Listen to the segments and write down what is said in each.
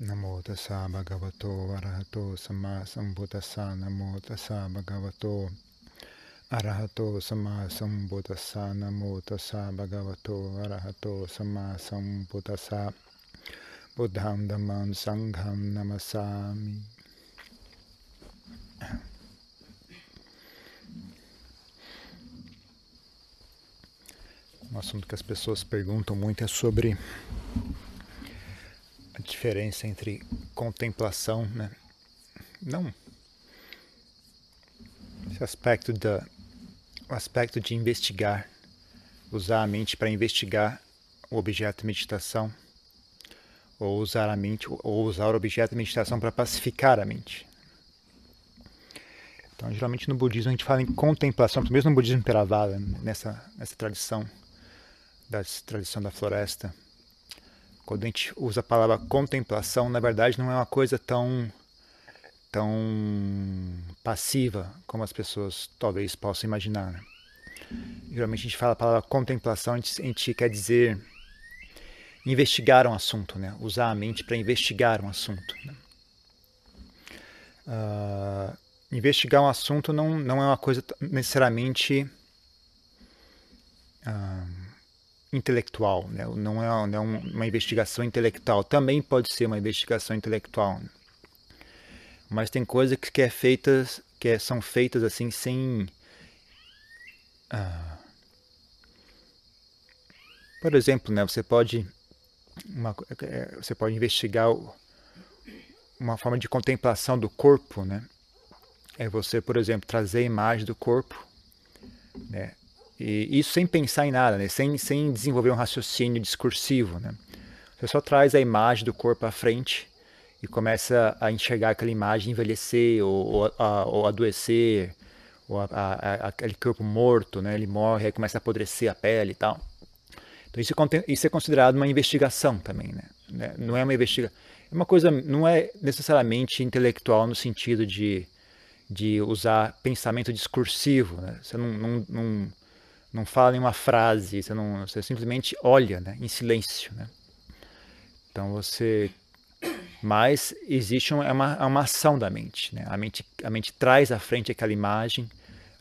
Namo tassa bhagavato arahato sama sambuddhassa. Namo tassa bhagavato arahato sama sambuddhassa. Namo tassa bhagavato arahato sama sambuddhassa. Buddham dhammam sangham namasami Um assunto que as pessoas perguntam muito é sobre diferença entre contemplação, né? Não. Esse aspecto da o aspecto de investigar, usar a mente para investigar o objeto de meditação, ou usar a mente, ou usar o objeto de meditação para pacificar a mente. Então, geralmente no budismo a gente fala em contemplação, mesmo no budismo Theravada, nessa nessa tradição da tradição da floresta, quando a gente usa a palavra contemplação, na verdade não é uma coisa tão tão passiva como as pessoas talvez possam imaginar. Né? Geralmente a gente fala a palavra contemplação, a gente, a gente quer dizer investigar um assunto, né? usar a mente para investigar um assunto. Né? Uh, investigar um assunto não, não é uma coisa necessariamente uh, intelectual, né? não é, é uma investigação intelectual. Também pode ser uma investigação intelectual, né? mas tem coisas que, é feitas, que é, são feitas assim sem, ah, por exemplo, né? Você pode uma, é, você pode investigar uma forma de contemplação do corpo, né? É você, por exemplo, trazer a imagem do corpo, né? E isso sem pensar em nada, né? sem, sem desenvolver um raciocínio discursivo. Né? Você só traz a imagem do corpo à frente e começa a enxergar aquela imagem envelhecer ou, ou, a, ou adoecer, ou a, a, aquele corpo morto, né? ele morre, aí começa a apodrecer a pele e tal. Então isso, é isso é considerado uma investigação também, né? né? Não é uma investigação, é uma coisa, não é necessariamente intelectual no sentido de, de usar pensamento discursivo, né? Você não, não, não não fala nenhuma frase, você, não, você simplesmente olha né, em silêncio. Né? Então você. Mas existe uma, é uma, é uma ação da mente, né? a mente. A mente traz à frente aquela imagem,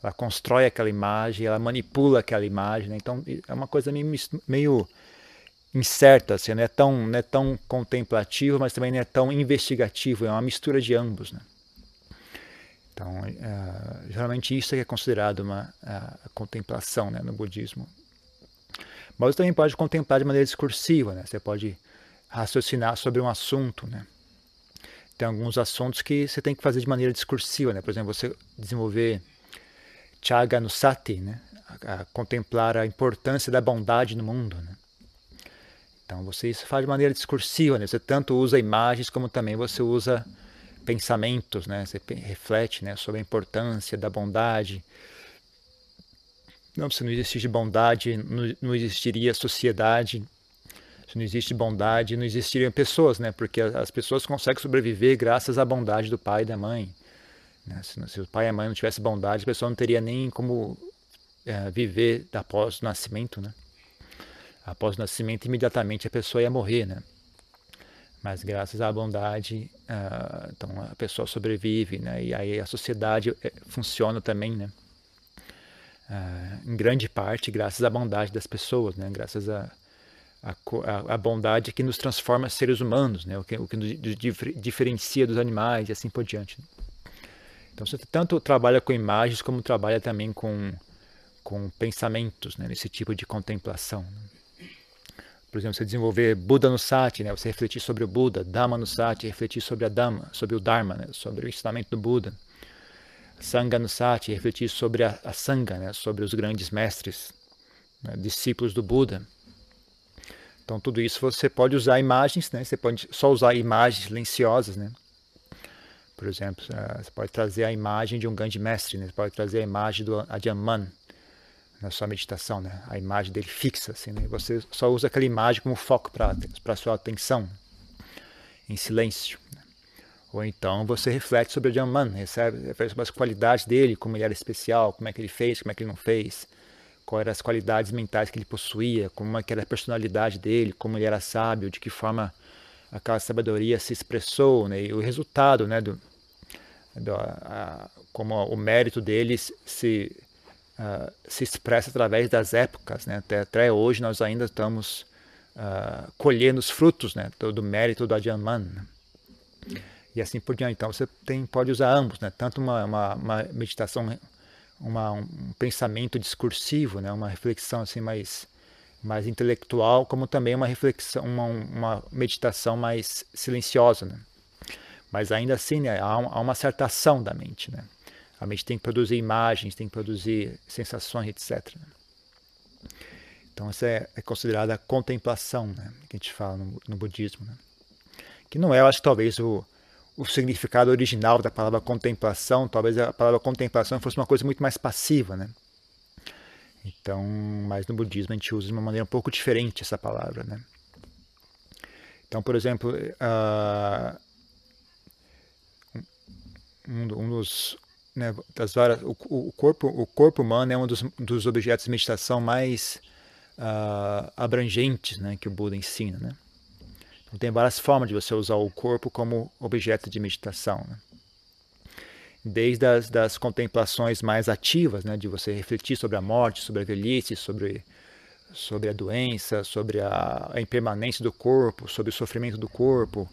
ela constrói aquela imagem, ela manipula aquela imagem. Né? Então é uma coisa meio, meio incerta, assim, não, é tão, não é tão contemplativo, mas também não é tão investigativo, é uma mistura de ambos. Né? Então, uh, geralmente isso é considerado uma contemplação né, no budismo. Mas você também pode contemplar de maneira discursiva, né? Você pode raciocinar sobre um assunto, né? Tem alguns assuntos que você tem que fazer de maneira discursiva, né? Por exemplo, você desenvolver chaga no sati, né? A, a contemplar a importância da bondade no mundo, né? Então você isso faz de maneira discursiva, né? Você tanto usa imagens como também você usa pensamentos, né? Você reflete, né, sobre a importância da bondade. Não, se não existisse bondade, não, existiria sociedade. Se não existe bondade, não existiriam pessoas, né? Porque as pessoas conseguem sobreviver graças à bondade do pai e da mãe. Né? Se, o pai e a mãe não tivessem bondade, a pessoa não teria nem como é, viver após o nascimento, né? Após o nascimento, imediatamente a pessoa ia morrer, né? Mas graças à bondade uh, então a pessoa sobrevive né? E aí a sociedade eh, funciona também né? Uh, em grande parte graças à bondade das pessoas né? Graças a a, a bondade que nos transforma seres humanos né? O que, o que nos diferencia dos animais e assim por diante. Então você tanto trabalha com imagens como trabalha também com com pensamentos né, nesse tipo de contemplação né? Por exemplo, você desenvolver Buda no Sati, né? você refletir sobre o Buda, Dhamma no Sati, refletir sobre a Dhamma, sobre o Dharma, né? sobre o ensinamento do Buda. Sangha no Sati, refletir sobre a, a Sangha, né? sobre os grandes mestres, né? discípulos do Buda. Então, tudo isso você pode usar imagens, né? você pode só usar imagens silenciosas. Né? Por exemplo, eh, você pode trazer a imagem de um grande mestre, né? você pode trazer a imagem do Adyaman, na sua meditação, né? A imagem dele fixa, assim, né? Você só usa aquela imagem como foco para sua atenção, em silêncio. Né? Ou então você reflete sobre o Jaman, recebe, reflete sobre as qualidades dele, como ele era especial, como é que ele fez, como é que ele não fez, quais eram as qualidades mentais que ele possuía, como é que era a personalidade dele, como ele era sábio, de que forma aquela sabedoria se expressou, né? E o resultado, né? Do, do a, como o mérito deles se uh, se expressa através das épocas, né? Até, até hoje nós ainda estamos uh, colhendo os frutos, né? Do, do mérito do Adyaman. E assim por diante. Então você tem, pode usar ambos, né? Tanto uma, uma, uma meditação, uma, um pensamento discursivo, né? Uma reflexão assim mais mais intelectual, como também uma reflexão, uma, uma meditação mais silenciosa, né? Mas ainda assim, né, há, há, uma certa ação da mente, né? A mente tem que produzir imagens, tem que produzir sensações, etc. Né? Então essa é, é considerada a contemplação, né? Que a gente fala no, no budismo, né? Que não é, eu acho talvez o, o significado original da palavra contemplação, talvez a palavra contemplação fosse uma coisa muito mais passiva, né? Então, mas no budismo a gente usa de uma maneira um pouco diferente essa palavra, né? Então, por exemplo, uh, um, um, dos né, das várias, o, o, corpo o corpo humano é um dos, dos objetos de meditação mais uh, abrangentes, né, que o Buda ensina, né? Então, tem várias formas de você usar o corpo como objeto de meditação. Né? desde as das contemplações mais ativas, né, de você refletir sobre a morte, sobre a velhice, sobre sobre a doença, sobre a, a impermanência do corpo, sobre o sofrimento do corpo,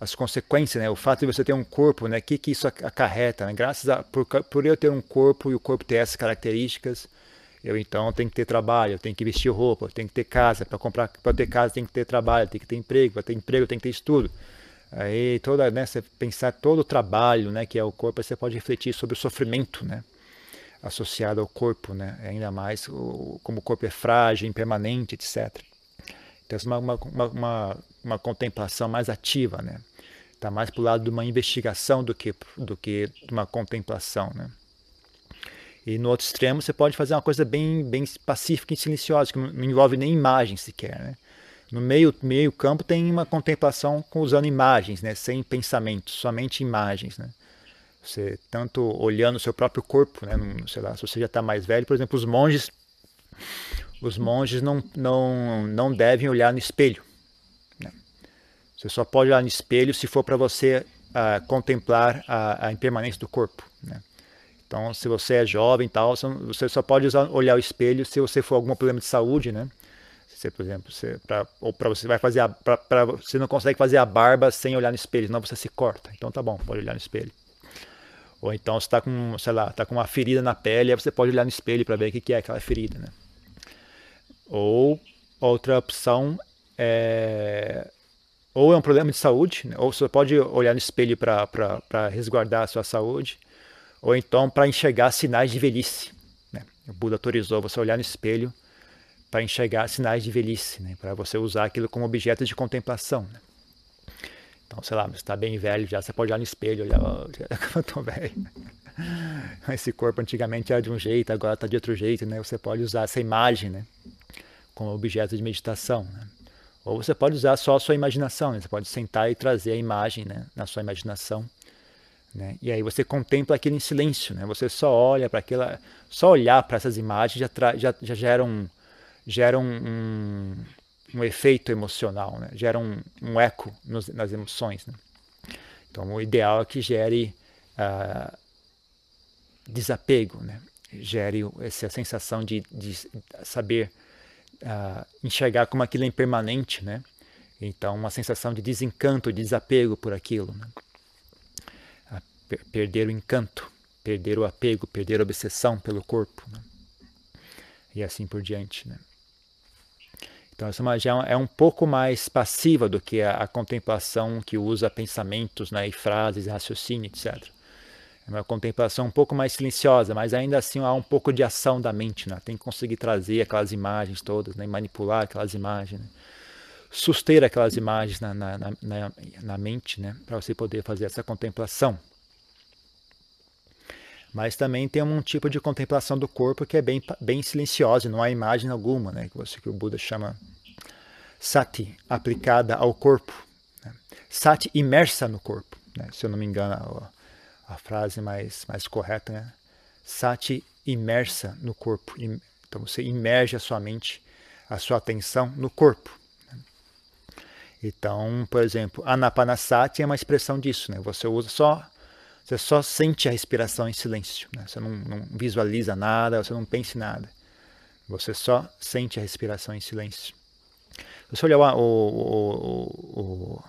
as consequências, né, o fato de você ter um corpo, né, que que isso acarreta, né? graças a por, por eu ter um corpo e o corpo ter essas características, eu então tenho que ter trabalho, eu tenho que vestir roupa, eu tenho que ter casa, para comprar, para ter casa tem que ter trabalho, tem que ter emprego, para ter emprego tem que ter estudo. Aí toda, né, você pensar todo o trabalho, né, que é o corpo, você pode refletir sobre o sofrimento, né, associado ao corpo, né, ainda mais o, como o corpo é frágil, impermanente, etc. Então é uma, uma, uma, uma contemplação mais ativa, né, está mais para o lado de uma investigação do que do que de uma contemplação, né. E no outro extremo você pode fazer uma coisa bem bem pacífica e silenciosa que não envolve nem imagem sequer, né no meio, meio campo tem uma contemplação usando imagens, né? sem pensamentos, somente imagens. Né? Você tanto olhando o seu próprio corpo, né? sei lá, se você já está mais velho, por exemplo, os monges, os monges não, não, não devem olhar no espelho. Você só pode olhar no espelho se for para você uh, contemplar a, a, impermanência do corpo. Né? Então, se você é jovem e tal, você só pode usar, olhar o espelho se você for algum problema de saúde, né? Você, por exemplo, você, pra, ou para você vai fazer a, pra, pra, você não consegue fazer a barba sem olhar no espelho, senão você se corta. Então tá bom, pode olhar no espelho. Ou então você está com, sei lá, tá com uma ferida na pele, você pode olhar no espelho para ver o que, que é aquela ferida, né? Ou outra opção é ou é um problema de saúde, né? ou você pode olhar no espelho para resguardar a sua saúde, ou então para enxergar sinais de velhice. Né? O Buda autorizou você olhar no espelho para enxergar sinais de velhice, né? para você usar aquilo como objeto de contemplação. Né? Então, sei lá, você está bem velho já, você pode olhar no espelho, olhar, oh, eu estou velho. Esse corpo antigamente era de um jeito, agora está de outro jeito, né? Você pode usar essa imagem, né? Como objeto de meditação, né? Ou você pode usar só a sua imaginação, né? Você pode sentar e trazer a imagem, né? Na sua imaginação, né? E aí você contempla aquilo em silêncio, né? Você só olha para aquela, só olhar para essas imagens já, já, já gera um, gera um, um, um efeito emocional, né? gera um, um eco nos, nas emoções. Né? Então, o ideal é que gere uh, desapego, né? gere essa sensação de, de saber enxergar como aquilo é impermanente, né? Então, uma sensação de desencanto, de desapego por aquilo. Né? Uh, perder o encanto, perder o apego, perder a obsessão pelo corpo. Né? E assim por diante. Né? Então, essa magia é um pouco mais passiva do que a, a contemplação que usa pensamentos né, e frases, raciocínio, etc. É uma contemplação um pouco mais silenciosa, mas ainda assim há um pouco de ação da mente. Né? Tem que conseguir trazer aquelas imagens todas, né? manipular aquelas imagens, né? suster aquelas imagens na, na, na, na mente, né? para você poder fazer essa contemplação. Mas também tem um tipo de contemplação do corpo que é bem, bem silenciosa, não há imagem alguma, né? que, você, que o Buda chama sati, aplicada ao corpo. Né? Sati imersa no corpo, né? se eu não me engano a, frase mais, mais correta. Né? Sati imersa no corpo. Então você imerge a sua mente, a sua atenção no corpo. Né? Então, por exemplo, anapanasati é uma expressão disso, né? Você usa só, você só sente a respiração em silêncio, né? Você não, não visualiza nada, você não pensa em nada. Você só sente a respiração em silêncio. Se você olhar o, o, o, o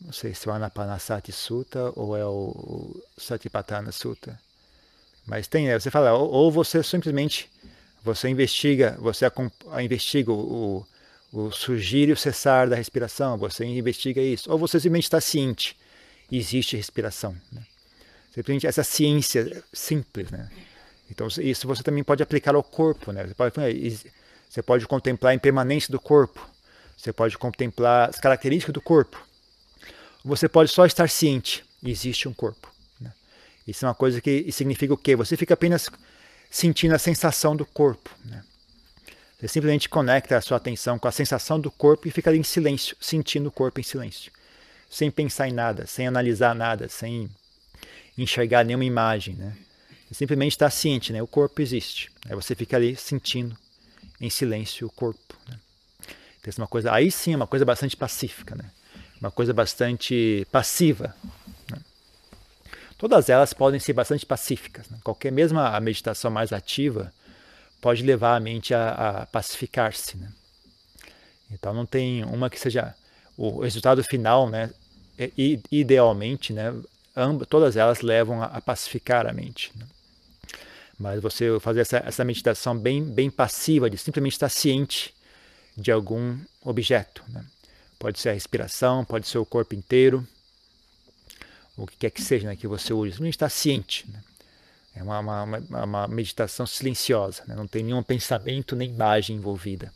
não sei se é o Anapanasati Sutta ou é o Satipatthana Sutta, mas tem, né? Você fala, ou, ou você simplesmente você investiga, você investiga o, o surgir e o cessar da respiração, você investiga isso. Ou você simplesmente está ciente, existe respiração. Né? Simplesmente essa ciência simples. Né? Então, isso você também pode aplicar ao corpo. Né? Você, pode, você pode contemplar a impermanência do corpo, você pode contemplar as características do corpo. Você pode só estar ciente, existe um corpo. Né? Isso é uma coisa que significa o quê? Você fica apenas sentindo a sensação do corpo. Né? Você simplesmente conecta a sua atenção com a sensação do corpo e fica ali em silêncio, sentindo o corpo em silêncio. Sem pensar em nada, sem analisar nada, sem enxergar nenhuma imagem. Né? Você simplesmente está ciente, né? o corpo existe. Aí você fica ali sentindo em silêncio o corpo. Né? Então, é uma coisa, aí sim é uma coisa bastante pacífica, né? Uma coisa bastante passiva. Né? Todas elas podem ser bastante pacíficas. Né? Qualquer, mesmo a meditação mais ativa, pode levar a mente a, a pacificar-se. Né? Então não tem uma que seja o resultado final, né? É, idealmente, né? Ambas, todas elas levam a, a pacificar a mente. Né? Mas você fazer essa, essa meditação bem, bem passiva, de simplesmente estar ciente de algum objeto. Né? Pode ser a respiração, pode ser o corpo inteiro, o que quer que seja né, que você use, simplesmente estar ciente. Né? É uma, uma, uma meditação silenciosa, né? não tem nenhum pensamento nem imagem envolvida.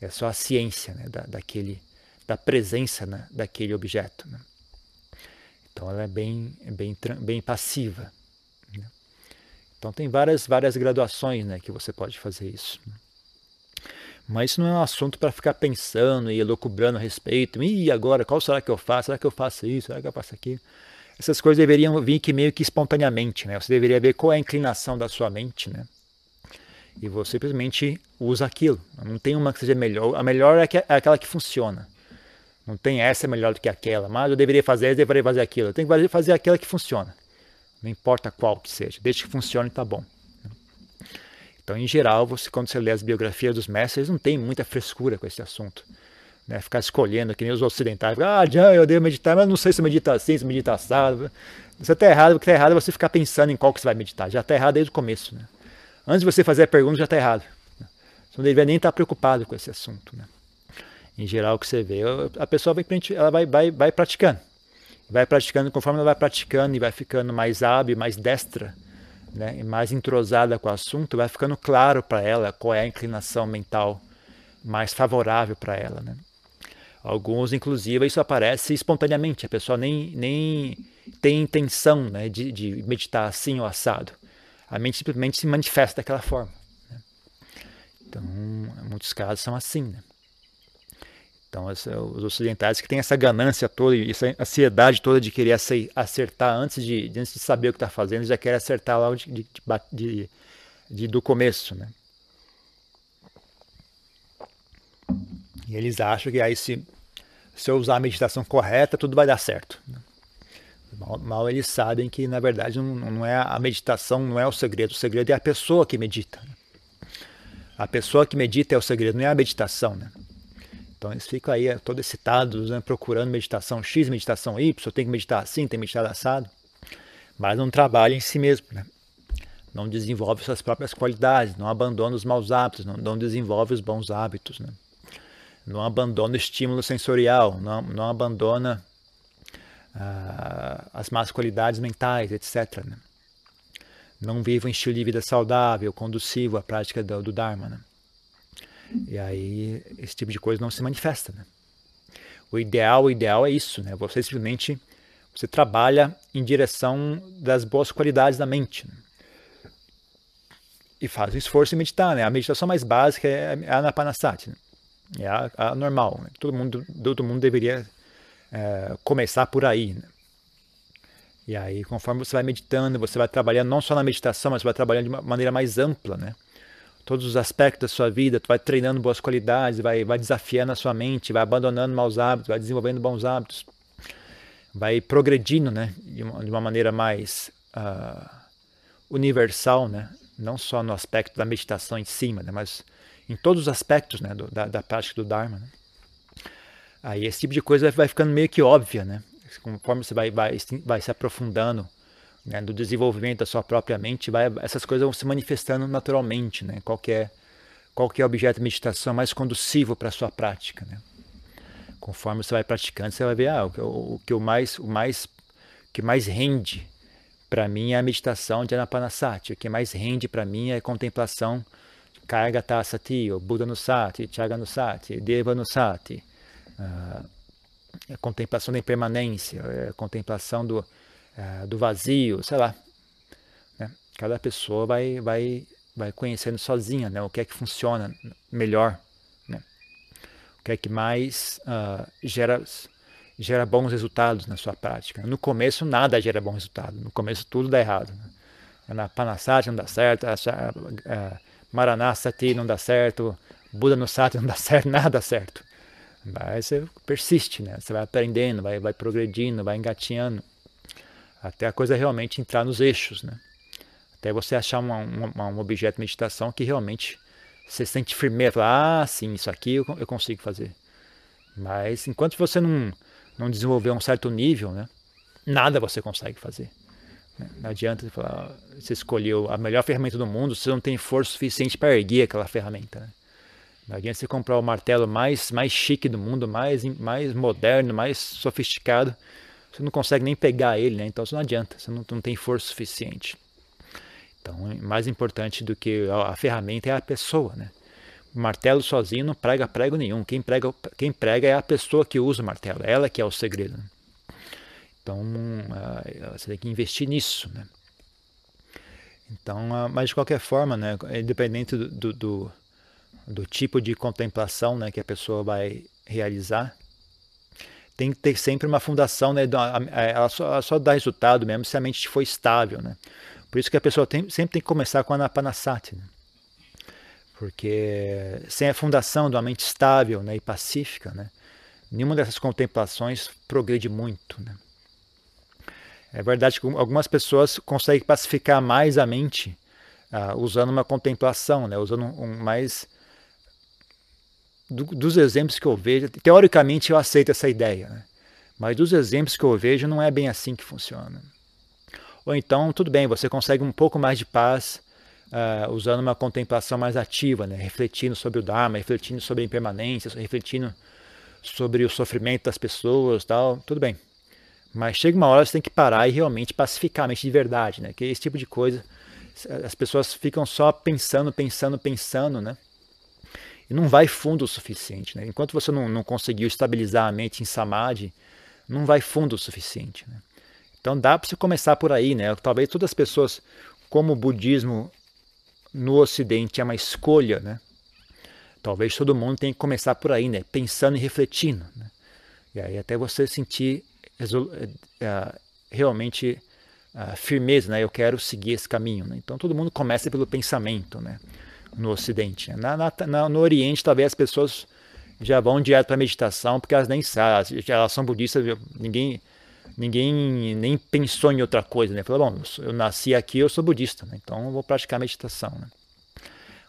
É só a ciência né? da, daquele, da presença né? daquele objeto. Né? Então ela é bem, é bem, bem passiva. Então tem várias, várias graduações que você pode fazer isso. Mas isso não é um assunto para ficar pensando e elucubrando a respeito. E agora, qual será que eu faço? Será que eu faço isso? Será que eu faço aquilo? essas coisas deveriam vir que meio que espontaneamente, né? Você deveria ver qual é a inclinação da sua mente, né? E você simplesmente usa aquilo. Não tem uma que seja melhor. A melhor é, é aquela que funciona. Não tem essa melhor do que aquela. Mas eu deveria fazer, eu deveria fazer aquilo. Eu tenho que fazer aquela que funciona. Não importa qual que seja. Desde que funcione, tá bom. Então, em geral, você, quando você lê as biografias dos mestres, não tem muita frescura com esse assunto né? Ficar escolhendo, que nem os ocidentais. Ah, já eu devo meditar, mas não sei se medita assim, se medita assado. Você está errado, o que está errado é você ficar pensando em qual que você vai meditar. Já está errado desde o começo. Né? Antes de você fazer a pergunta, já está errado. Você não deveria nem estar preocupado com esse assunto. Né? Em geral, o que você vê, a pessoa vai, ela vai, vai, vai praticando. Vai praticando, conforme ela vai praticando e vai ficando mais hábil, mais destra, né? mais entrosada com o assunto, vai ficando claro para ela qual é a inclinação mental mais favorável para ela. Né? Alguns, inclusive, isso aparece espontaneamente, a pessoa nem, nem tem intenção né, de, de meditar assim ou assado. A mente simplesmente se manifesta daquela forma. Né? Então, muitos casos são assim. Né? Então, essa, os ocidentais que têm essa ganância toda, essa ansiedade toda de querer acertar antes de, antes de saber o que está fazendo, já querem acertar lá de, de, de, do começo. Né? E eles acham que aí se, se eu usar a meditação correta, tudo vai dar certo. Mal, mal eles sabem que, na verdade, não, não, é a meditação, não é o segredo. O segredo é a pessoa que medita. A pessoa que medita é o segredo, não é a meditação. Né? Então eles ficam aí eh, todos excitados, né, procurando meditação X, meditação Y, tem que meditar assim, tem que meditar assado. Mas não trabalha em si mesmo. Né? Não desenvolve suas próprias qualidades, não abandona os maus hábitos, não, não desenvolve os bons hábitos. Né? não abandona o estímulo sensorial, não, não abandona ah, as más qualidades mentais, etc. Né? Não vive um estilo de vida saudável, conducivo à prática do, do Dharma. Né? E aí esse tipo de coisa não se manifesta. Né? O ideal, o ideal é isso, né? Você simplesmente você trabalha em direção das boas qualidades da mente. Né? E faz um esforço em meditar, né? A meditação mais básica é a Anapanasati. Né? É a, a normal. Né? Todo, mundo, todo mundo deveria é, começar por aí. Né? E aí, conforme você vai meditando, você vai trabalhando não só na meditação, mas você vai trabalhando de uma maneira mais ampla, né? Todos os aspectos da sua vida, tu vai treinando boas qualidades, vai, vai desafiando a sua mente, vai abandonando maus hábitos, vai desenvolvendo bons hábitos, vai progredindo, né, de uma, de uma maneira mais uh, universal, né, não só no aspecto da meditação em cima, né, mas em todos os aspectos, né, do, da, da prática do Dharma. Né. Aí esse tipo de coisa vai ficando meio que óbvia, né, conforme você vai, vai, vai se aprofundando né, do desenvolvimento da sua própria mente, vai, essas coisas vão se manifestando naturalmente, né? Qualquer qualquer objeto de meditação mais conducivo para a sua prática, né? Conforme você vai praticando, você vai ver ah, o, o que o mais o mais que mais rende para mim é a meditação de Anapanasati, o que mais rende para mim é a contemplação Karga Tasati, o Buda no Sati, Chaga no Sati, Deva no Sati, a contemplação da impermanência, a contemplação do, é, do vazio, sei lá. Né? Cada pessoa vai, vai, vai conhecendo sozinha né? o que é que funciona melhor, né? o que é que mais uh, gera, gera bons resultados na sua prática. No começo nada gera bom resultado, no começo tudo dá errado. Né? Na Panasati não dá certo, a, a, a Maranasati não dá certo, Buda no Sati não dá certo, nada dá certo. Mas você persiste, né? Você vai aprendendo, vai, vai progredindo, vai engatinhando até a coisa realmente entrar nos eixos, né? Até você achar uma, uma, um objeto de meditação que realmente você sente firmeza, ah, sim, isso aqui eu, eu consigo fazer. Mas enquanto você não, não desenvolver um certo nível, né, nada você consegue fazer. Né? Não adianta você falar, você escolheu a melhor ferramenta do mundo, você não tem força suficiente para erguer aquela ferramenta. Né? Não adianta você comprar o martelo mais, mais chique do mundo, mais, mais moderno, mais sofisticado, você não consegue nem pegar ele, né? Então isso não adianta, você não, não tem força suficiente. Então, mais importante do que a, ferramenta é a pessoa, né? O martelo sozinho não prega prego nenhum. Quem prega, quem prega é a pessoa que usa o martelo, ela que é o segredo. Né? Então, uh, você tem que investir nisso, né? Então, uh, mas de qualquer forma, né, independente do, do, do, do tipo de contemplação né, que a pessoa vai realizar, tem que ter sempre uma fundação, né? Ela só, ela só dá resultado mesmo se a mente for estável, né? Por isso que a pessoa tem, sempre tem que começar com a Anapanasati, né? Porque sem a fundação de uma mente estável né, e pacífica, né, nenhuma dessas contemplações progride muito. Né? É verdade que algumas pessoas conseguem pacificar mais a mente uh, usando uma contemplação, né, usando um, um mais do, dos exemplos que eu vejo, teoricamente eu aceito essa ideia, né? mas dos exemplos que eu vejo não é bem assim que funciona. Ou então, tudo bem, você consegue um pouco mais de paz uh, usando uma contemplação mais ativa, né? refletindo sobre o Dharma, refletindo sobre a impermanência, refletindo sobre o sofrimento das pessoas, tal, tudo bem. Mas chega uma hora você tem que parar e realmente pacificar a mente de verdade, né? Que esse tipo de coisa, as pessoas ficam só pensando, pensando, pensando, né? E não vai fundo o suficiente. Né? Enquanto você não, não conseguiu estabilizar a mente em samadhi, não vai fundo o suficiente. Né? Então dá para você começar por aí. Né? Talvez todas as pessoas, como o budismo no ocidente é uma escolha, né? talvez todo mundo tenha que começar por aí, né? pensando e refletindo. Né? E aí até você sentir uh, realmente uh, firmeza, né? eu quero seguir esse caminho. Né? Então todo mundo começa pelo pensamento. Né? No Ocidente. Na, na, no Oriente, talvez as pessoas já vão direto para a meditação, porque elas nem sabem, elas são budistas, ninguém, ninguém nem pensou em outra coisa, né? Falou, bom, eu nasci aqui, eu sou budista, né? então eu vou praticar meditação. Né?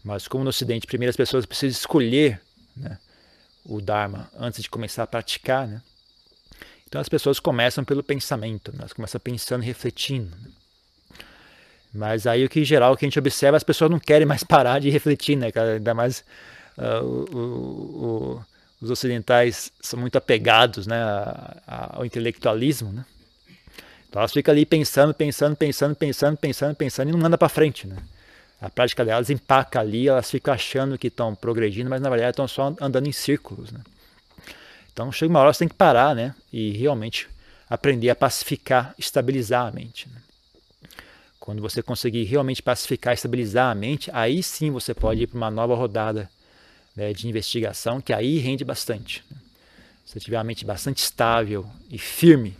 Mas como no Ocidente, primeiro as pessoas precisam escolher né, o Dharma antes de começar a praticar, né? Então as pessoas começam pelo pensamento, né? elas começam pensando refletindo. Né? Mas aí o que em geral o que a gente observa, as pessoas não querem mais parar de refletir, né? Ainda mais uh, o, o, os ocidentais são muito apegados, né, ao intelectualismo, né? Então elas ficam ali pensando, pensando, pensando, pensando, pensando, pensando e não anda para frente, né? A prática delas empaca ali, elas ficam achando que estão progredindo, mas na verdade estão só andando em círculos, né? Então chega uma hora você tem que parar, né? E realmente aprender a pacificar, estabilizar a mente. Né? Quando você conseguir realmente pacificar, estabilizar a mente, aí sim você pode ir para uma nova rodada né, de investigação, que aí rende bastante. Se tiver a mente bastante estável e firme,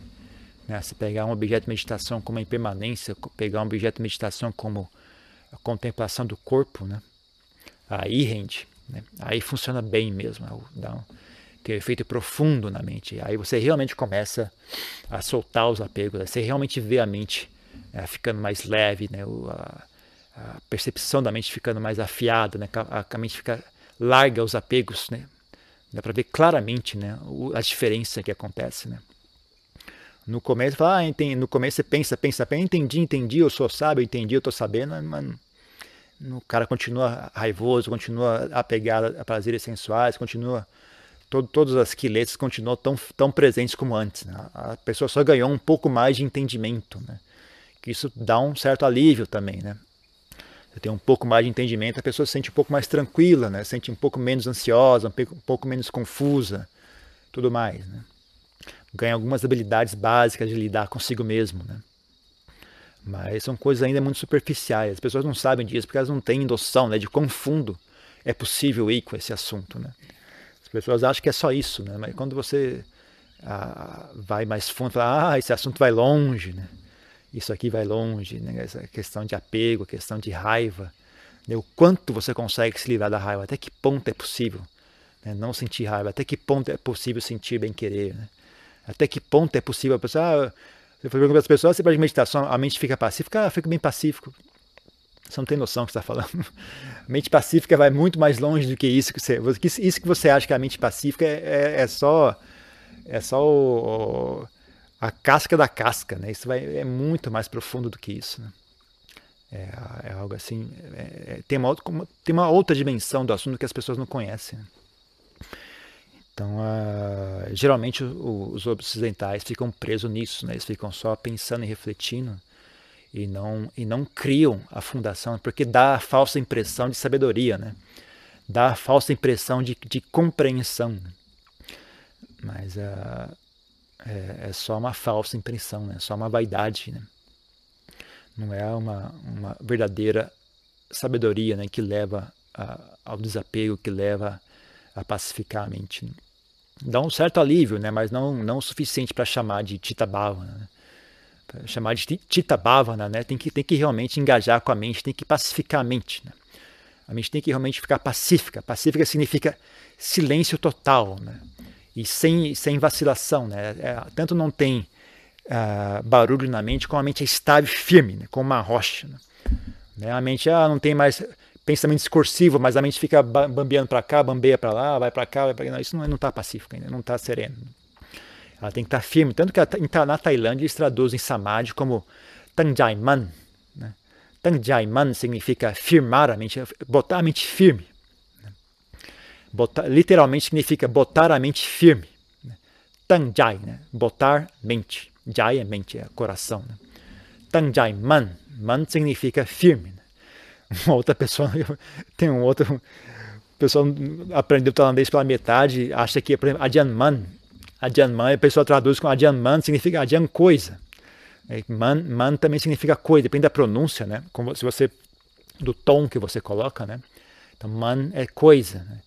né, se pegar um objeto de meditação como a impermanência, pegar um objeto de meditação como a contemplação do corpo, né? aí rende. Né? Aí funciona bem mesmo, é dá um, tem um efeito profundo na mente. Aí você realmente começa a soltar os apegos, você realmente vê a mente é, ficando mais leve, né? O, a, a, percepção da mente ficando mais afiada, né? a, a mente fica larga os apegos, né? Dá para ver claramente, né? O, a diferença que acontece, né? No começo, fala, ah, entendi. no começo você pensa, pensa, pensa, entendi, entendi, eu sou sábio, entendi, eu estou sabendo, mas o cara continua raivoso, continua apegado a prazeres sensuais, continua todo, todas as quiletes continuam tão, tão presentes como antes. Né? A pessoa só ganhou um pouco mais de entendimento, né? Que isso dá um certo alívio também, né? Você tem um pouco mais de entendimento, a pessoa se sente um pouco mais tranquila, né? Se sente um pouco menos ansiosa, um pouco, um pouco menos confusa, tudo mais, né? Ganha algumas habilidades básicas de lidar consigo mesmo, né? Mas são coisas ainda muito superficiais. As pessoas não sabem disso porque elas não têm noção né, de quão fundo é possível ir com esse assunto. Né? As pessoas acham que é só isso, né? mas quando você ah, vai mais fundo, fala, ah, esse assunto vai longe, né? Isso aqui vai longe, né? essa questão de apego, questão de raiva, né? o quanto você consegue se livrar da raiva, até que ponto é possível né? não sentir raiva, até que ponto é possível sentir bem-querer, né? até que ponto é possível a pessoa. Você pergunta para as pessoas, você faz meditação, a mente fica pacífica? Ah, fica bem pacífico. Você não tem noção do que está falando. A mente pacífica vai muito mais longe do que isso que você. Isso que você acha que a mente pacífica é, é, é só. É só o, a casca da casca, né? Isso vai, é muito mais profundo do que isso. Né? É, é algo assim. É, é tem, uma, tem uma outra dimensão do assunto que as pessoas não conhecem. Né? Então, uh, geralmente os ocidentais ficam presos nisso, né? eles ficam só pensando e refletindo e não, e não criam a fundação, porque dá a falsa impressão de sabedoria, né? dá a falsa impressão de, de compreensão. Né? Mas uh, é, é, só uma falsa impressão, né? só uma vaidade. Né? Não é uma, uma verdadeira sabedoria né? que leva a, ao desapego, que leva a pacificar a mente. Né? dá um certo alívio, né? mas não, não o suficiente para chamar de Tita Bhavana. Né? Chamar de Tita Bhavana, né? tem, que, tem que realmente engajar com a mente, tem que pacificar a mente. Né? A mente tem que realmente ficar pacífica. Pacífica significa silêncio total né? E sem, sem vacilação. Né? É, tanto não tem uh, barulho na mente, como a mente é estável e firme, né? como uma rocha. Né? né? A mente ah, não tem mais pensamento discursivo, mas a mente fica bambeando para cá, bambeia para lá, vai para cá, vai para lá. Isso não está pacífico ainda, não está sereno. Ela tem que estar tá firme. Tanto que tá, na Tailândia eles traduzem samadhi como Tanjaiman. Né? Tanjaiman significa firmar a mente, botar a mente firme. Botar, literalmente significa botar a mente firme. Né? Tanjai, né? botar mente. Jai é mente, é coração. Né? Tanjaiman, man significa firme. Né? uma outra pessoa, tem um outro, pessoa aprendeu tailandês pela metade, acha que, por exemplo, Adyanman, Adyanman, a pessoa traduz com Adyanman, significa Adyan coisa. É, man, man também significa coisa, depende da pronúncia, né? Como se você, do tom que você coloca, né? Então, man é coisa, né?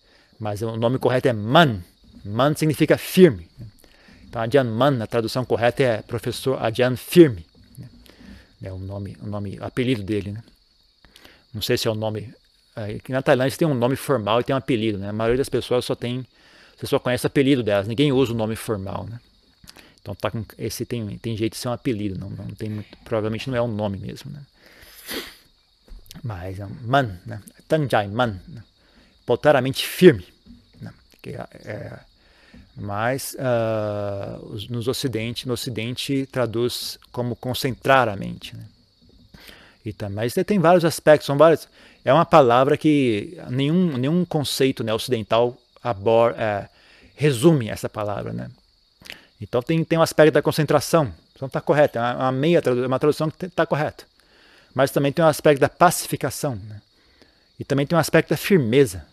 Mas o nome correto é man. Man significa firme. Então, Adyanman, a tradução correta é professor Adyan Firme. É o nome, o nome, o apelido dele, né? Não sei se é o nome. É, na Tailândia tem um nome formal e tem um apelido, né? A maioria das pessoas só tem. Você só conhece o apelido delas, ninguém usa o nome formal, né? Então tá com, esse tem, tem jeito de ser um apelido, não, não tem muito, provavelmente não é um nome mesmo, né? Mas é um man, né? Tanjai man, né? firme? Que é, é, mas uh, nos ocidente, no ocidente traduz como concentrar a mente, né? Então, mas tem vários aspectos, são vários. É uma palavra que nenhum, nenhum conceito né, ocidental abor, é, resume essa palavra. Né? Então tem, tem um aspecto da concentração, então está correto, é uma, meia tradução, uma tradução que está correta. Mas também tem um aspecto da pacificação. Né? E também tem um aspecto da firmeza.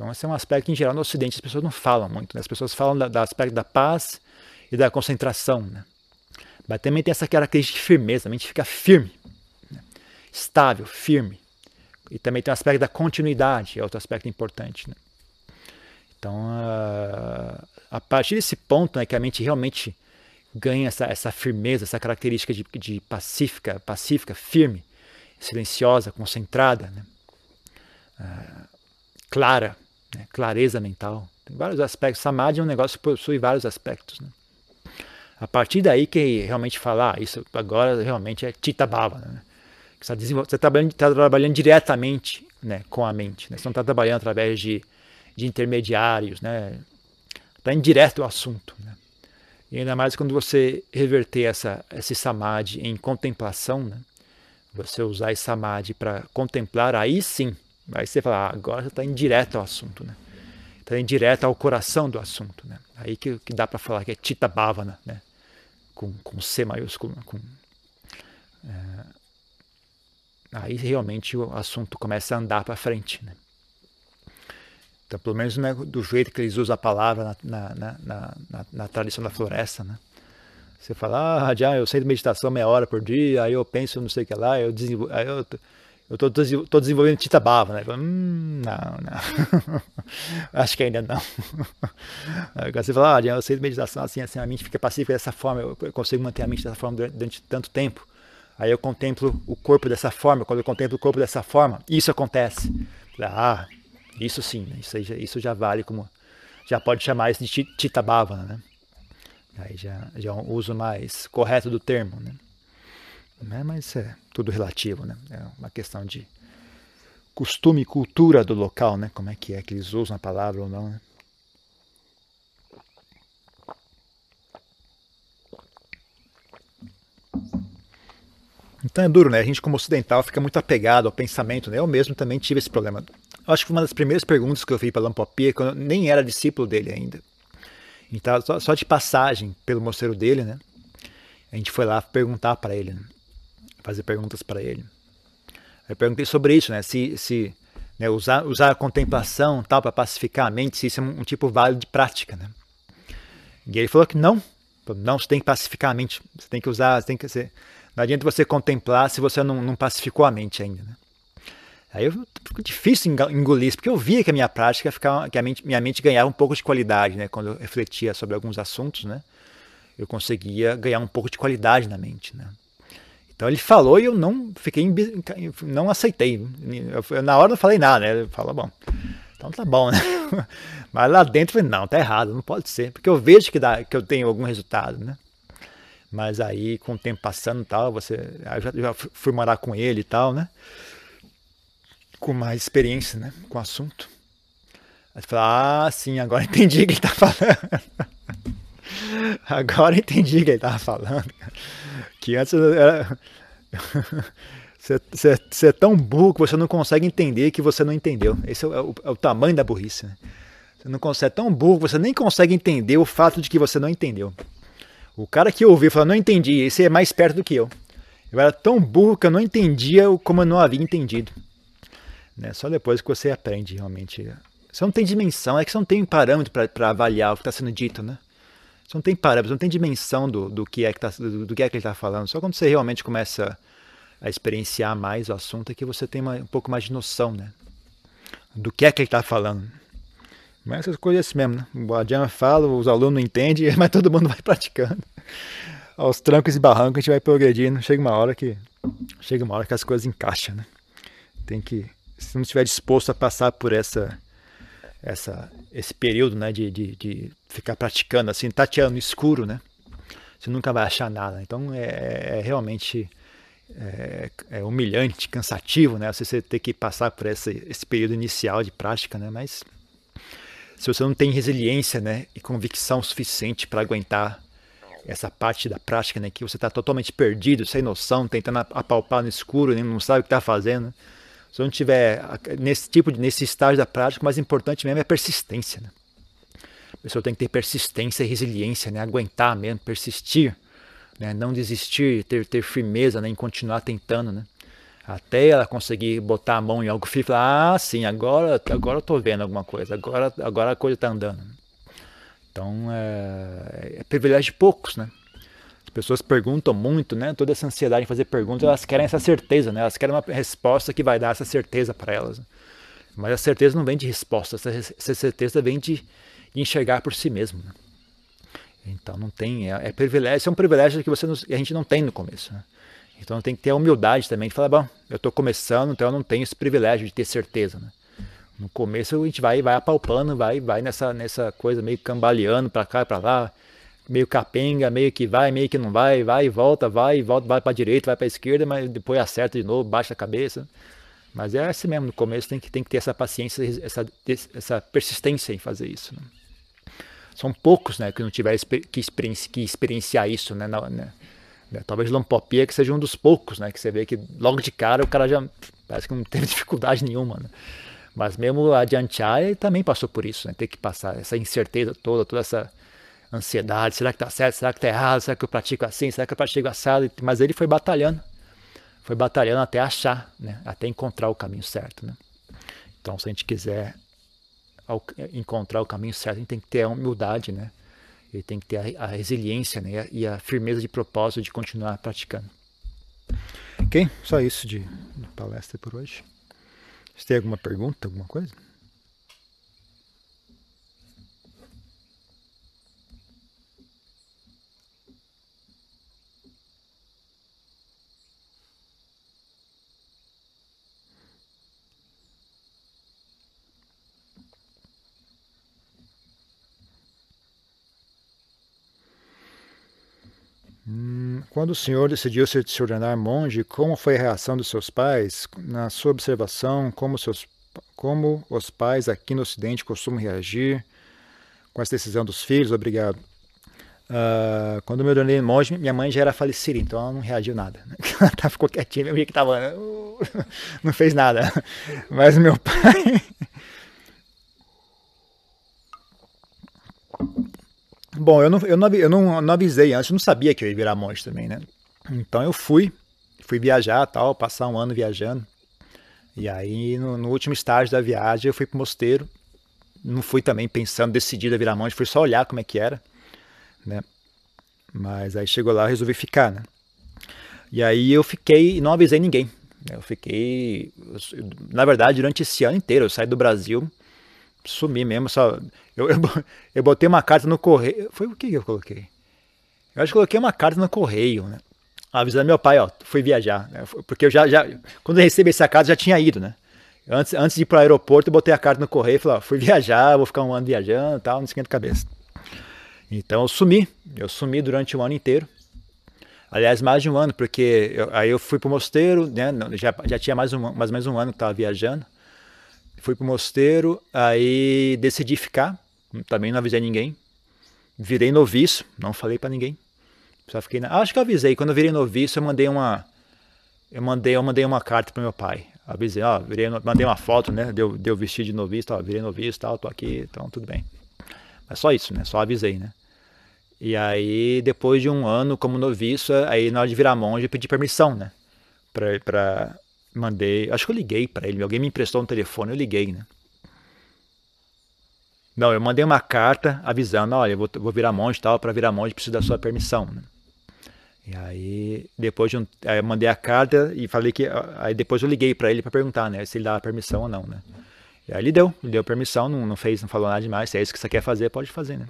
Né? Então esse é um aspecto que em geral no Ocidente as pessoas não falam muito. Né? As pessoas falam do aspecto da paz e da concentração. Né? Mas também tem essa característica de firmeza, a mente fica firme estável, firme. E também tem o aspecto da continuidade, é outro aspecto importante. Né? Então, uh, a partir desse ponto né, que a mente realmente ganha essa, essa firmeza, essa característica de, de pacífica, pacífica, firme, silenciosa, concentrada, né? uh, clara, né? clareza mental. Tem vários aspectos. Samadhi é um negócio que possui vários aspectos. Né? A partir daí que realmente falar, ah, isso agora realmente é Tita Bhavana. Né? Você está tá trabalhando, tá trabalhando diretamente né, com a mente. Né? Você não está trabalhando através de, de intermediários. Né? Está em direto ao assunto. Né? E ainda mais quando você reverter essa, esse samadhi em contemplação, né? você usar esse samadhi para contemplar, aí sim, aí você fala, ah, agora você está em direto ao assunto. Né? Está em direto ao coração do assunto. Né? Aí que, que dá para falar que é Tita Bhavana, né? com, com C maiúsculo. Com, é, aí realmente o assunto começa a andar para frente. Né? Então, pelo menos não é do jeito que eles usam a palavra na, na, na, na, na tradição da floresta. Né? Você fala, ah, já, eu sei de meditação meia hora por dia, aí eu penso não sei o que lá, eu desenvolvo, aí eu eu estou desenvolvendo Tita Bava, né? Hum, não, não. Acho que ainda não. Você fala, ah, eu sei de meditação assim, assim, a mente fica pacífica dessa forma, eu consigo manter a mente dessa forma durante, durante tanto tempo. Aí eu contemplo o corpo dessa forma, quando eu contemplo o corpo dessa forma, isso acontece. Ah, isso sim, né? isso, isso já vale como. Já pode chamar isso de Tita Bava, né? Aí já, já é um uso mais correto do termo, né? Né? Mas é tudo relativo, né? É uma questão de costume cultura do local, né? Como é que é que eles usam a palavra ou não, né? Então é duro, né? A gente, como ocidental, fica muito apegado ao pensamento, né? Eu mesmo também tive esse problema. Eu acho que foi uma das primeiras perguntas que eu fiz para Lampopia, quando eu nem era discípulo dele ainda. Então, só, só de passagem pelo mosteiro dele, né? A gente foi lá perguntar para ele, né? Fazer perguntas para ele. Eu perguntei sobre isso, né? Se, se né, usar, usar a contemplação tal para pacificar a mente, se isso é um, um, tipo válido de prática, né? E ele falou que não, não, você tem que pacificar a mente, você tem que usar, tem que ser, não adianta você contemplar se você não, não pacificou a mente ainda, né? Aí eu, ficou difícil engolir isso, porque eu via que a minha prática ficava, que a mente, minha mente ganhava um pouco de qualidade, né? Quando eu refletia sobre alguns assuntos, né? Eu conseguia ganhar um pouco de qualidade na mente, né? Então ele falou e eu não fiquei, não aceitei. Eu, na hora não falei nada, né? Ele falou, bom, então tá bom, né? Mas lá dentro eu falei, não, tá errado, não pode ser, porque eu vejo que, dá, que eu tenho algum resultado, né? Mas aí, com o tempo passando e tal, você. eu já, já fui morar com ele e tal, né? Com mais experiência, né? Com o assunto. Aí você fala, ah, sim, agora entendi o que ele tá falando. agora entendi o que ele tava falando, cara. Que antes era. Você é tão burro que você não consegue entender que você não entendeu. Esse é o, é o tamanho da burrice. Né? Você não consegue, é tão burro que você nem consegue entender o fato de que você não entendeu. O cara que ouviu falou, não entendi, esse é mais perto do que eu. Eu era tão burro que eu não entendia como eu não havia entendido. Né? Só depois que você aprende realmente. Você não tem dimensão, é que você não tem parâmetro para avaliar o que está sendo dito, né? Você não tem parâmetros, não tem dimensão do, do, que, é que, tá, do, do que é que ele está falando. Só quando você realmente começa a experienciar mais o assunto é que você tem uma, um pouco mais de noção, né? Do que é que ele está falando. Mas essas coisas é assim mesmo, né? O Adjama fala, os alunos não entendem, mas todo mundo vai praticando. Aos trancos e barrancos a gente vai progredindo. Chega uma hora que chega uma hora que as coisas encaixam, né? Tem que, se não estiver disposto a passar por essa essa, esse período né, de, de, de ficar praticando, assim, tateando no escuro, né? Você nunca vai achar nada. Então é, é realmente é, é, humilhante, cansativo, né? Você ter que passar por esse, esse período inicial de prática, né? Mas se você não tem resiliência, né, e convicção suficiente para aguentar essa parte da prática, né, que você está totalmente perdido, sem noção, tentando apalpar no escuro, né, não sabe o que está fazendo. Se eu não tiver nesse tipo de, nesse estágio da prática, o mais importante mesmo é persistência. Né? A pessoa tem que ter persistência e resiliência, né? aguentar mesmo, persistir, né? não desistir, ter, ter firmeza né? em continuar tentando. Né? Até ela conseguir botar a mão em algo e falar, ah, sim, agora, agora eu estou vendo alguma coisa, agora, agora a coisa está andando. Então é, é privilégio de poucos, né? As pessoas perguntam muito, né? Toda essa ansiedade em fazer perguntas, elas querem essa certeza, né? Elas querem uma resposta que vai dar essa certeza para elas. Né? Mas a certeza não vem de resposta, essa certeza vem de, enxergar por si mesmo. Né? Então não tem, é, é, privilégio, é um privilégio que você não, a gente não tem no começo. Né? Então tem que ter a humildade também de falar, bom, eu estou começando, então eu não tenho esse privilégio de ter certeza. Né? No começo a gente vai, vai apalpando, vai, vai nessa, nessa coisa meio cambaleando para cá e para lá, meio capenga, meio que vai, meio que não vai, vai e volta, vai e volta, vai para direita, vai para esquerda, mas depois acerta de novo, baixa a cabeça. Mas é assim mesmo, no começo tem que, tem que ter essa paciência, essa, essa persistência em fazer isso. Né? São poucos né, que não tiveram que, experienci, que experienciar isso. Né, na, né, né? Talvez Lampopia que seja um dos poucos, né, que você vê que logo de cara o cara já parece que não teve dificuldade nenhuma. Né? Mas mesmo a Dianchai também passou por isso, né? ter que passar essa incerteza toda, toda essa ansiedade, será que está certo, será que está errado, será que eu pratico assim, será que eu pratico assado, mas ele foi batalhando foi batalhando até achar, né? até encontrar o caminho certo. Né? Então, se a gente quiser encontrar o caminho certo, a gente tem que ter a humildade, né? E tem que ter a, resiliência né? e a firmeza de propósito de continuar praticando. Ok? Só isso de palestra por hoje. Você tem alguma pergunta, alguma coisa? Quando o senhor decidiu se ordenar monge, como foi a reação dos seus pais? Na sua observação, como, seus, como os pais aqui no Ocidente costumam reagir com essa decisão dos filhos? Obrigado. Uh, quando me ordenei monge, minha mãe já era falecida, então ela não reagiu nada. Ela ficou quietinha, eu vi que tava, uh, não fez nada. Mas meu pai Bom, eu não, eu, não, eu não, não avisei antes, eu não sabia que eu ia virar monge também, né? Então eu fui, fui viajar tal, passar um ano viajando. E aí, no, no último estágio da viagem, eu fui pro mosteiro. Não fui também pensando, decidido a virar monge, fui só olhar como é que era, né? Mas aí chegou lá, eu resolvi ficar, né? E aí eu fiquei não avisei ninguém. Eu fiquei, na verdade, durante esse ano inteiro, eu saí do Brasil, sumi mesmo, só eu, eu, eu, botei uma carta no correio. Foi o que eu coloquei? Eu acho que coloquei uma carta no correio, né? Avisando meu pai, ó, fui viajar. Né? Porque eu já, já. Quando eu recebi essa carta, já tinha ido, né? Antes, antes de ir para o aeroporto, eu botei a carta no correio e falei, ó, fui viajar, vou ficar um ano viajando e tal, não esquenta a cabeça. Então eu sumi. Eu sumi durante o ano inteiro. Aliás, mais de um ano, porque eu, aí eu fui para o mosteiro, né? Já, já tinha mais, um, mais ou menos um ano que estava viajando. Fui pro mosteiro, aí decidi ficar, também não avisei ninguém. Virei noviço, não falei para ninguém. Só fiquei na... Acho que eu avisei, quando eu virei noviço, eu mandei uma eu mandei, eu mandei uma carta pro meu pai. Avisei, ó, virei, mandei uma foto, né? Deu, deu vestido de noviço, ó, virei noviço, tal, tô aqui, então tudo bem. Mas só isso, né? Só avisei, né? E aí, depois de um ano como noviço, aí na hora de virar monge, eu pedi permissão, né? Pra, pra, Mandei, acho que eu liguei para ele, alguém me emprestou um telefone, eu liguei, né? Não, eu mandei uma carta avisando, olha, eu vou, vou virar monge tal, para virar monge preciso da sua permissão, né? E aí, depois de um, aí eu mandei a carta e falei que, aí depois eu liguei para ele para perguntar, né, se ele dava permissão ou não, né? E aí ele deu, ele deu permissão, não, não fez, não falou nada demais, se é isso que você quer fazer, pode fazer, né?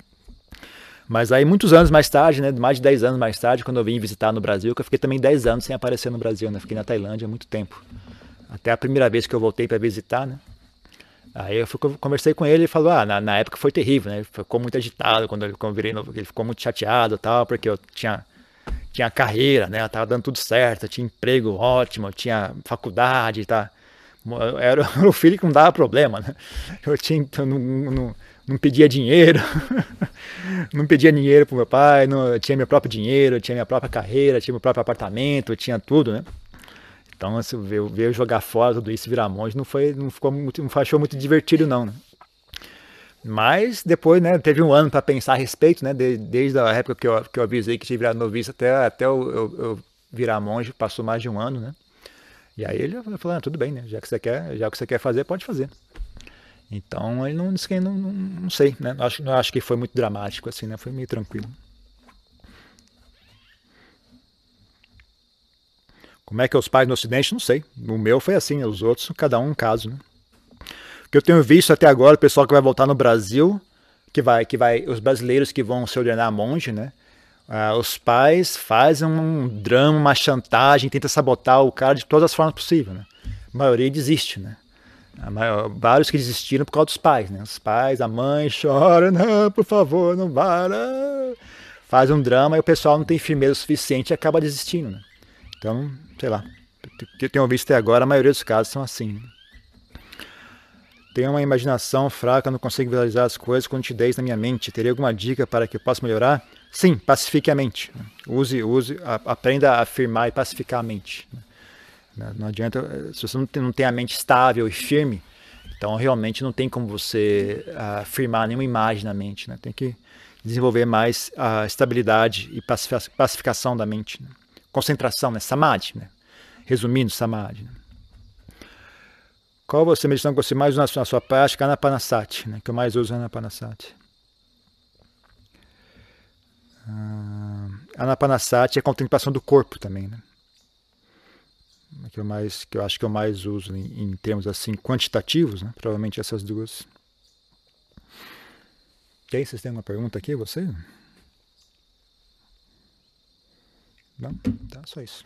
Mas aí, muitos anos mais tarde, né, mais de 10 anos mais tarde, quando eu vim visitar no Brasil, que eu fiquei também 10 anos sem aparecer no Brasil, né? Fiquei na Tailândia há muito tempo. Até a primeira vez que eu voltei para visitar, né? Aí eu fui, conversei com ele e falou, ah, na, na, época foi terrível, né? Ficou muito agitado quando, ele, quando eu virei, ele ficou muito chateado tal, porque eu tinha, tinha carreira, né? Eu tava dando tudo certo, eu tinha emprego ótimo, eu tinha faculdade, tá? Eu era o filho que não dava problema, né? Eu tinha, eu não, não, não pedia dinheiro, não pedia dinheiro pro meu pai, não, tinha meu próprio dinheiro, tinha minha própria carreira, tinha meu próprio apartamento, tinha tudo, né? Então, assim, ver, ver jogar fora tudo isso, virar monge, não foi, não ficou muito, não achou muito divertido não, né? Mas depois, né, teve um ano para pensar a respeito, né, de, desde a época que eu, que eu avisei que tinha virado noviço até, até eu, eu, eu, virar monge, passou mais de um ano, né? E aí ele falou, ah, tudo bem, né, já que você quer, já que você quer fazer, pode fazer. Então ele não disse que não, não, não sei, né? Acho, não acho que foi muito dramático assim, né? Foi meio tranquilo. Como é que é os pais no Ocidente? Não sei. O meu foi assim, os outros, cada um um caso, né? O que eu tenho visto até agora, o pessoal que vai voltar no Brasil, que vai, que vai, os brasileiros que vão se ordenar monge, né? Ah, os pais fazem um drama, uma chantagem, tenta sabotar o cara de todas as formas possíveis, né? A maioria desiste, né? Vários que desistiram por causa dos pais, né? Os pais, a mãe chora, não, por favor, não vá, não. faz um drama e o pessoal não tem firmeza suficiente e acaba desistindo, né? Então, sei lá, que eu tenho visto até agora, a maioria dos casos são assim. Né? Tenho uma imaginação fraca, não consigo visualizar as coisas com nitidez na minha mente. Teria alguma dica para que eu possa melhorar? Sim, pacifique a mente. Use, use, aprenda a afirmar e pacificar a mente. Não adianta, se você não tem, não tem a mente estável e firme, então realmente não tem como você uh, firmar nenhuma imagem na mente. Né? Tem que desenvolver mais a estabilidade e pacificação da mente. Né? Concentração, né? samadhi. Né? Resumindo, samadhi. Né? Qual você meditação que você mais usa na sua prática? Anapanasati, né? que eu mais uso é Anapanasati. Uh, Anapanasati é a contemplação do corpo também, né? Que eu mais que eu acho que eu mais uso em, em termos assim quantitativos, né? Provavelmente essas duas. E aí, vocês têm uma pergunta aqui, você? Não? Tá, só isso.